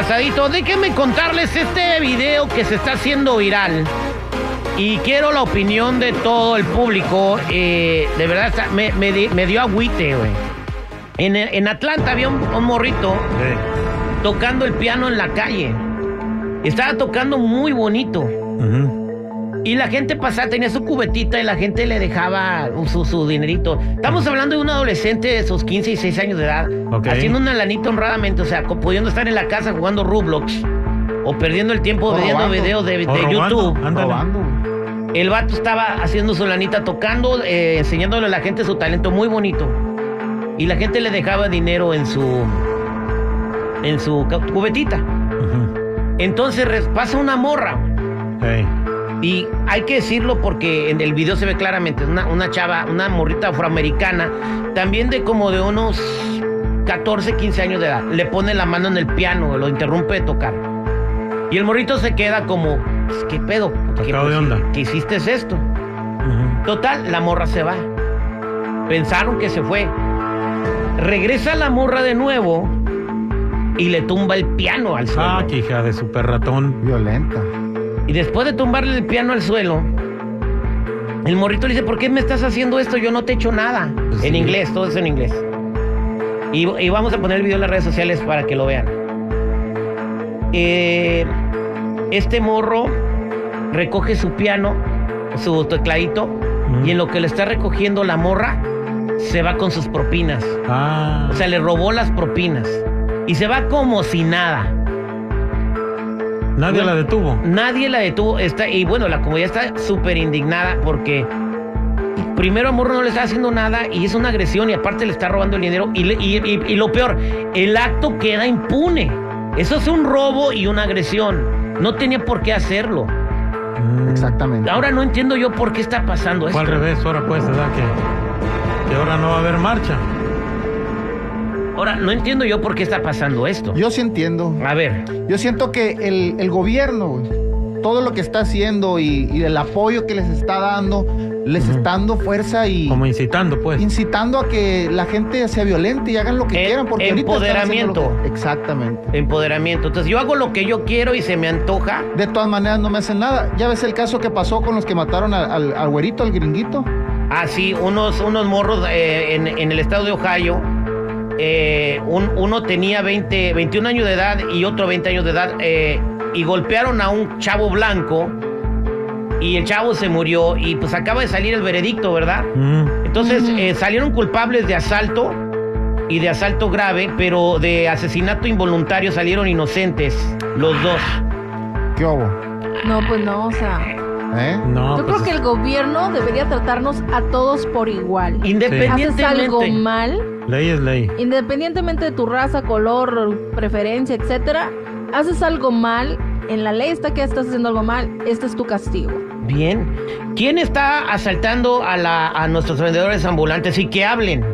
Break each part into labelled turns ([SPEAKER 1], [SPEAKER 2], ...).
[SPEAKER 1] pasadito. Déjenme contarles este video que se está haciendo viral. Y quiero la opinión de todo el público. Eh, de verdad, me, me di- me dio agüite, güey. En, en Atlanta había un, un morrito tocando el piano en la calle. Estaba tocando muy bonito. Y la gente pasaba, tenía su cubetita y la gente le dejaba su, su dinerito. Estamos hablando de un adolescente de sus 15 y 6 años de edad,
[SPEAKER 2] Ok.
[SPEAKER 1] haciendo una lanita honradamente, o sea, pudiendo estar en la casa jugando Roblox o perdiendo el tiempo viendo videos de, de
[SPEAKER 2] robando,
[SPEAKER 1] YouTube.
[SPEAKER 3] Robando.
[SPEAKER 1] El vato estaba haciendo su lanita tocando, eh, enseñándole a la gente su talento muy bonito. Y la gente le dejaba dinero en su en su cubetita. Entonces pasa una morra.
[SPEAKER 2] Ey.
[SPEAKER 1] Y hay que decirlo porque en el video se ve claramente una, una chava, una morrita afroamericana, también de como de unos 14, 15 años de edad. Le pone la mano en el piano, lo interrumpe de tocar. Y el morrito se queda como, pues, ¿qué pedo? ¿Qué,
[SPEAKER 2] Sacado de onda.
[SPEAKER 1] ¿Qué hiciste esto? Total, la morra se va. Pensaron que se fue. Regresa la morra de nuevo y le tumba el piano al suelo.
[SPEAKER 2] Ah, que hija de super ratón.
[SPEAKER 3] Violenta.
[SPEAKER 1] Y después de tumbarle el piano al suelo, el morrito le dice, ¿por qué me estás haciendo esto? Yo no te he hecho nada.
[SPEAKER 2] Pues
[SPEAKER 1] en inglés, todo eso en inglés. Y, y vamos a poner el video en las redes sociales para que lo vean. Eh, este morro recoge su piano, su tecladito,
[SPEAKER 2] Mm.
[SPEAKER 1] y en lo que le está recogiendo la morra, se va con sus propinas.
[SPEAKER 2] Ah.
[SPEAKER 1] O sea, le robó las propinas. Y se va como si nada.
[SPEAKER 2] Nadie
[SPEAKER 1] bueno.
[SPEAKER 2] la detuvo.
[SPEAKER 1] Nadie la detuvo. Está, y bueno, la comunidad está súper indignada porque primero a Morro no le está haciendo nada y es una agresión y aparte le está robando el dinero. Y, le- y- y- y lo peor, el acto queda impune. Eso es un robo y una agresión. No tenía por qué hacerlo.
[SPEAKER 2] Mm.
[SPEAKER 3] Exactamente.
[SPEAKER 1] Ahora no entiendo yo por qué está pasando
[SPEAKER 2] Fue al
[SPEAKER 1] esto.
[SPEAKER 2] revés, ahora pues, ¿verdad? Que, que ahora no va a haber marcha.
[SPEAKER 1] Ahora no entiendo yo por qué está pasando esto.
[SPEAKER 3] Yo sí entiendo.
[SPEAKER 1] A ver,
[SPEAKER 3] Yo siento que el, el gobierno, todo lo que está haciendo y, y el apoyo que les está dando, les está dando fuerza y
[SPEAKER 2] Como incitando, pues.
[SPEAKER 3] incitando a que la gente sea violenta y hagan lo que
[SPEAKER 1] El
[SPEAKER 3] quieran. Porque ahorita están
[SPEAKER 1] empoderamiento.
[SPEAKER 3] que- Exactamente.
[SPEAKER 1] empoderamiento. Entonces yo hago lo que yo quiero y se me antoja.
[SPEAKER 3] De todas maneras no me hacen nada. Ya ves el caso que pasó con los que mataron al, al, al güerito, al gringuito.
[SPEAKER 1] Así, unos, unos morros eh, en, en el estado de Ohio. Eh, un- uno tenía 20, 21 años de edad y otro 20 años de edad. eh, y golpearon a un chavo blanco. Y el chavo se murió. Y pues acaba de salir el veredicto, ¿verdad?
[SPEAKER 2] Mm.
[SPEAKER 1] Entonces
[SPEAKER 4] Ujú.
[SPEAKER 1] eh, salieron culpables de asalto y de asalto grave, pero de asesinato involuntario salieron inocentes los dos.
[SPEAKER 3] ¿Qué hubo?
[SPEAKER 4] No, pues no, o sea.
[SPEAKER 3] ¿Eh?
[SPEAKER 2] No,
[SPEAKER 4] yo
[SPEAKER 2] pues
[SPEAKER 4] creo que el gobierno debería tratarnos a todos por igual. Haces
[SPEAKER 1] Independientemente.
[SPEAKER 4] algo mal,
[SPEAKER 2] ley es ley.
[SPEAKER 4] independientemente de tu raza, color, preferencia, etcétera, haces algo mal, en la ley está que estás haciendo algo mal, este es tu castigo.
[SPEAKER 1] Bien. ¿Quién está asaltando a, la, a nuestros vendedores ambulantes y que hablen?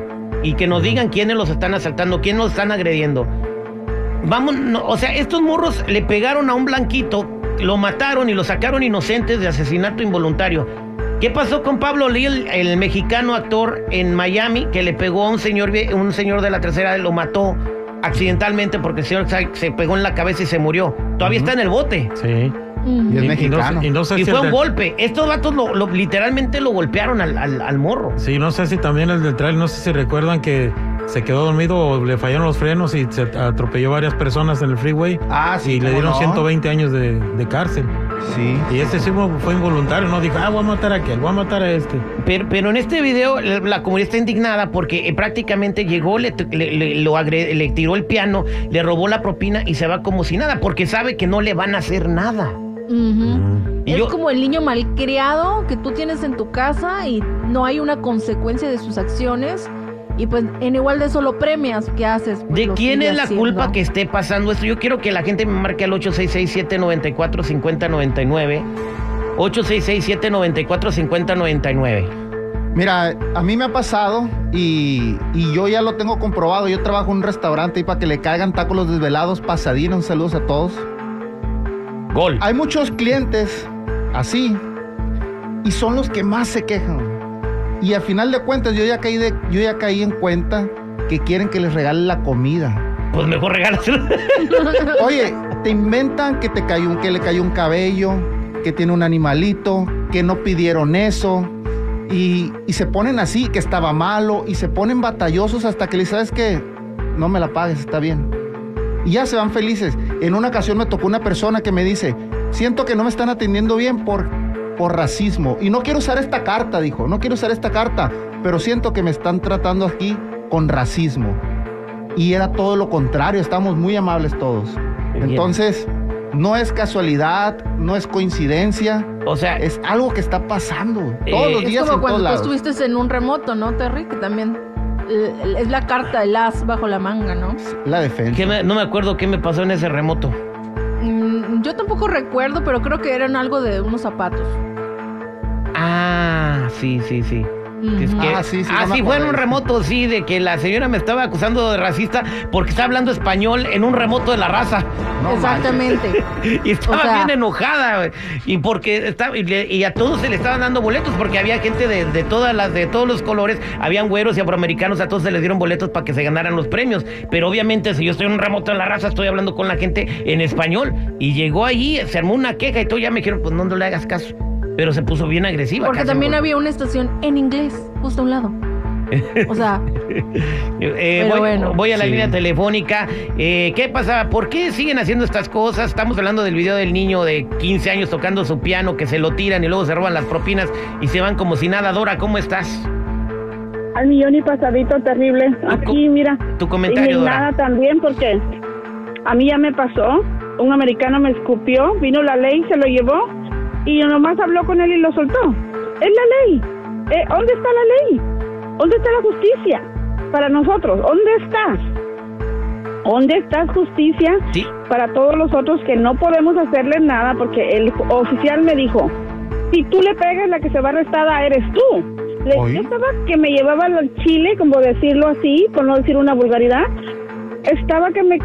[SPEAKER 1] Y que nos digan quiénes los están asaltando, quiénes los están agrediendo. Vamos, no, o sea, estos morros le pegaron a un blanquito, lo mataron y lo sacaron inocentes de asesinato involuntario. ¿Qué pasó con Pablo Lee, el, el mexicano actor en Miami, que le pegó a un señor, un señor de la tercera edad, lo mató accidentalmente porque el señor se, se pegó en la cabeza y se murió? Todavía está en el bote.
[SPEAKER 2] Sí.
[SPEAKER 3] Y es
[SPEAKER 2] Y-
[SPEAKER 3] mexicano.
[SPEAKER 2] Y no, sé
[SPEAKER 1] Y
[SPEAKER 2] si
[SPEAKER 1] fue un
[SPEAKER 2] del-
[SPEAKER 1] golpe. Estos vatos lo, lo- literalmente lo golpearon al, al- al morro.
[SPEAKER 2] Sí, no sé si también el del trailer, no sé si recuerdan que se quedó dormido o le fallaron los frenos y se atropelló varias personas en el freeway.
[SPEAKER 3] Ah, sí.
[SPEAKER 2] y le dieron
[SPEAKER 3] no.
[SPEAKER 2] 120 años de, de cárcel.
[SPEAKER 3] Sí.
[SPEAKER 2] Y ese sí fue involuntario, ¿no? Dijo, ah, voy a matar a aquel, voy a matar a este.
[SPEAKER 1] Pero, pero en este video la, la comunidad está indignada porque eh, prácticamente llegó, le, le- le- lo agre- le tiró el piano, le robó la propina y se va como si nada porque sabe que no le van a hacer nada.
[SPEAKER 4] Ujú.
[SPEAKER 2] Mm.
[SPEAKER 1] Y
[SPEAKER 4] Es
[SPEAKER 1] yo-
[SPEAKER 4] como el niño malcriado que tú tienes en tu casa y no hay una consecuencia de sus acciones. Y pues en igual de eso lo premias, ¿qué haces? Pues,
[SPEAKER 1] ¿De quién es la
[SPEAKER 4] haciendo.
[SPEAKER 1] culpa que esté pasando esto? Yo quiero que la gente me marque al 866-794-5099. 866-794-5099.
[SPEAKER 3] Mira, a mí me ha pasado y, y yo ya lo tengo comprobado. Yo trabajo en un restaurante y para que le caigan tacos los desvelados, pasadina, un saludos a todos.
[SPEAKER 1] Gol.
[SPEAKER 3] Hay muchos clientes así y son los que más se quejan. Y a final de cuentas yo ya caí de, yo ya caí en cuenta que quieren que les regale la comida.
[SPEAKER 1] Pues mejor regálaselo.
[SPEAKER 3] Oye, te inventan que te cayó un, que le cayó un cabello, que tiene un animalito, que no pidieron eso. Y, y se ponen así, que estaba malo, y se ponen batallosos hasta que le sabes que no me la pagues, está bien. Y ya se van felices. En una ocasión me tocó una persona que me dice, siento que no me están atendiendo bien por, por racismo. Y no quiero usar esta carta, dijo, no quiero usar esta carta, pero siento que me están tratando aquí con racismo. Y era todo lo contrario, estamos muy amables todos.
[SPEAKER 1] Bien.
[SPEAKER 3] Entonces, no es casualidad, no es coincidencia,
[SPEAKER 1] O sea,
[SPEAKER 3] es algo que está pasando todos
[SPEAKER 1] Eh,
[SPEAKER 3] los
[SPEAKER 4] Es
[SPEAKER 3] días
[SPEAKER 4] como
[SPEAKER 3] en todos
[SPEAKER 4] cuando tú
[SPEAKER 3] lados.
[SPEAKER 4] estuviste en un remoto, ¿no, Terry? Que también eh, es la carta del as bajo la manga, ¿no?
[SPEAKER 3] La defensa.
[SPEAKER 1] ¿qué me- no me acuerdo qué me pasó en ese remoto.
[SPEAKER 4] Mm, yo tampoco recuerdo, pero creo que eran algo de unos zapatos.
[SPEAKER 1] Ah, sí, sí, sí. Es
[SPEAKER 4] Ujú.
[SPEAKER 1] que-
[SPEAKER 3] Ah, sí, sí,
[SPEAKER 1] ah,
[SPEAKER 3] no me
[SPEAKER 1] sí, fue en un remoto, sí, de que la señora me estaba acusando de racista porque está hablando español en un remoto de la raza.
[SPEAKER 3] No
[SPEAKER 4] Exactamente.
[SPEAKER 1] Y estaba
[SPEAKER 4] O sea-
[SPEAKER 1] bien enojada, güey. Y porque estaba, y, le- y a todos se le estaban dando boletos porque había gente de, de todas las, de todos los colores, habían güeros y afroamericanos, a todos se les dieron boletos para que se ganaran los premios. Pero obviamente, si yo estoy en un remoto de la raza, estoy hablando con la gente en español. Y llegó allí, se armó una queja y todo, ya me dijeron, pues no, no le hagas caso. Pero se puso bien agresiva.
[SPEAKER 4] Porque también había una estación en inglés, justo a un lado. O sea,
[SPEAKER 1] Eh, voy,
[SPEAKER 4] bueno.
[SPEAKER 1] voy a la
[SPEAKER 3] Sí.
[SPEAKER 1] línea telefónica. Eh, ¿Qué pasa? ¿Por qué siguen haciendo estas cosas? Estamos hablando del video del niño de 15 años tocando su piano, que se lo tiran y luego se roban las propinas y se van como si nada. Dora, ¿cómo estás?
[SPEAKER 5] Al millón y pasadito terrible. Aquí, mira.
[SPEAKER 1] tu comentario, Dora.
[SPEAKER 5] también porque a mí ya me pasó. Un americano me escupió, vino la ley, se lo llevó y nomás habló con él y lo soltó. Es la ley. Eh, ¿Dónde está la ley? ¿Dónde está la justicia? Para nosotros, ¿dónde estás? ¿Dónde está justicia
[SPEAKER 1] Sí.
[SPEAKER 5] para todos los otros que no podemos hacerle nada? Porque el oficial me dijo, si tú le pegas, la que se va arrestada eres tú. Le, yo estaba que me llevaba al chile, como decirlo así, por no decir una vulgaridad. Estaba que me...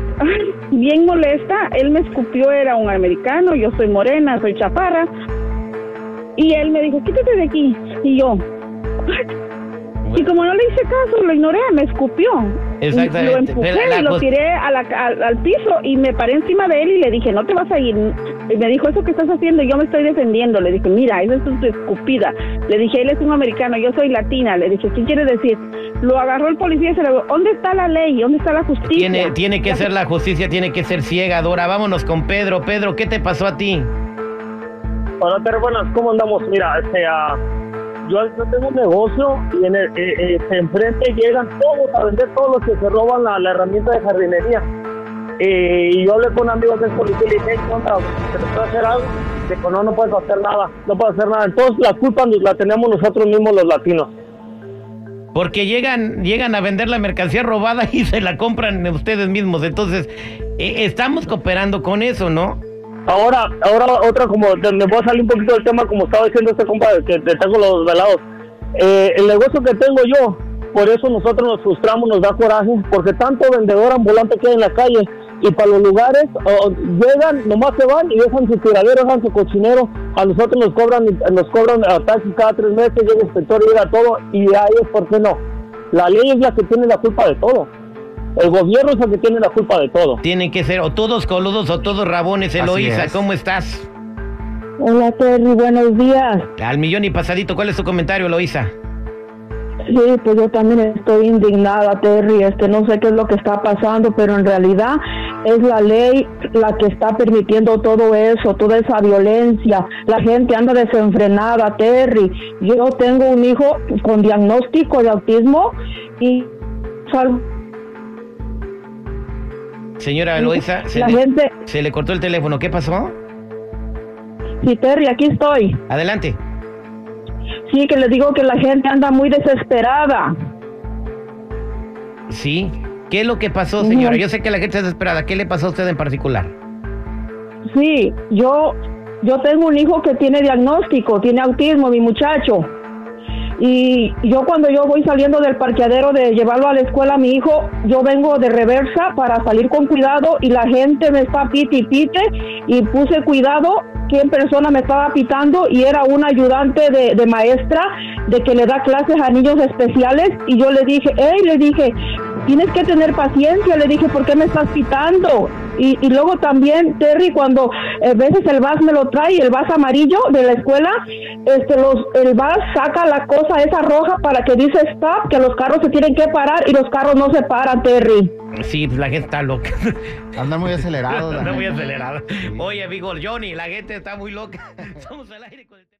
[SPEAKER 5] bien molesta. Él me escupió, era un americano, yo soy morena, soy chaparra. Y él me dijo, quítate de aquí. Y yo... Y como no le hice caso, lo ignoré, me escupió.
[SPEAKER 1] Exactamente.
[SPEAKER 5] Lo empujé
[SPEAKER 1] Pero la
[SPEAKER 5] y lo tiré a la- al, al piso y me paré encima de él y le dije, no te vas a ir. Y me dijo, eso que estás haciendo, yo me estoy defendiendo. Le dije, mira, eso es tu escupida. Le dije, él es un americano, yo soy latina. Le dije, ¿qué quiere decir? Lo agarró el policía y se le dijo, ¿dónde está la ley? ¿Dónde está la justicia?
[SPEAKER 1] Tiene, tiene que ser la justicia, tiene que ser ciega, Dora. Vámonos con Pedro. Pedro, ¿qué te pasó a ti?
[SPEAKER 6] Hola, pero buenas, ¿cómo andamos? Mira, este, ah, yo, yo tengo un negocio y en el, eh, eh, enfrente llegan todos a vender todos los que se roban la, la herramienta de jardinería. Eh, y yo hablé con un amigo que es policía y le dije. ¿Se te puede hacer algo? Dijo, no, no puedes hacer nada, no puedes hacer nada. Entonces la culpa nos la tenemos nosotros mismos los latinos.
[SPEAKER 1] Porque llegan, llegan a vender la mercancía robada y se la compran ustedes mismos. Entonces, eh, estamos cooperando con eso, ¿no?
[SPEAKER 6] Ahora, ahora otra como, me voy a salir un poquito del tema como estaba diciendo este compa que te tengo los velados. Eh, el negocio que tengo yo, por eso nosotros nos frustramos, nos da coraje, porque tanto vendedor ambulante que hay en la calle y para los lugares o- llegan, nomás se van y dejan su tiradero, dejan su cochinero, a nosotros nos cobran, nos cobran a taxis cada tres meses, llega el inspector, llega todo y ahí es porque no. La ley es la que tiene la culpa de todo. El gobierno es el que tiene la culpa de todo.
[SPEAKER 1] Tienen que ser o todos coludos o todos rabones. Eloísa,
[SPEAKER 3] es.
[SPEAKER 1] ¿cómo estás?
[SPEAKER 5] Hola, Terry, buenos días.
[SPEAKER 1] Al millón y pasadito, ¿cuál es tu comentario, Eloísa?
[SPEAKER 5] Sí, pues yo también estoy indignada, Terry. Este, no sé qué es lo que está pasando, pero en realidad es la ley la que está permitiendo todo eso, toda esa violencia. La gente anda desenfrenada, Terry. Yo tengo un hijo con diagnóstico de autismo y
[SPEAKER 1] Señora Eloísa, se
[SPEAKER 5] la
[SPEAKER 1] le,
[SPEAKER 5] gente,
[SPEAKER 1] se le cortó el teléfono. ¿Qué pasó?
[SPEAKER 5] sí, Terry, aquí estoy.
[SPEAKER 1] Adelante.
[SPEAKER 5] Sí, que le digo que la gente anda muy desesperada.
[SPEAKER 1] Sí. ¿Qué es lo que pasó, señora? Yo sé que la gente está desesperada. ¿Qué le pasó a usted en particular?
[SPEAKER 5] Sí, yo, yo tengo un hijo que tiene diagnóstico, tiene autismo, mi muchacho. Y yo cuando yo voy saliendo del parqueadero de llevarlo a la escuela a mi hijo, yo vengo de reversa para salir con cuidado y la gente me está pite y pite y puse cuidado quién persona me estaba pitando y era un ayudante de, de maestra de que le da clases a niños especiales y yo le dije, hey, le dije, tienes que tener paciencia. Le dije, ¿por qué me estás pitando? Y, y luego también, Terry, cuando a veces el bus me lo trae, el bus amarillo de la escuela, este, los, el bus saca la cosa esa roja para que dice stop, que los carros se tienen que parar y los carros no se paran, Terry.
[SPEAKER 1] Sí, pues la gente está loca.
[SPEAKER 3] Anda muy acelerado.
[SPEAKER 1] Anda muy
[SPEAKER 3] neta.
[SPEAKER 1] acelerada. Oye, amigo Johnny, la gente está muy loca. Somos al aire con el...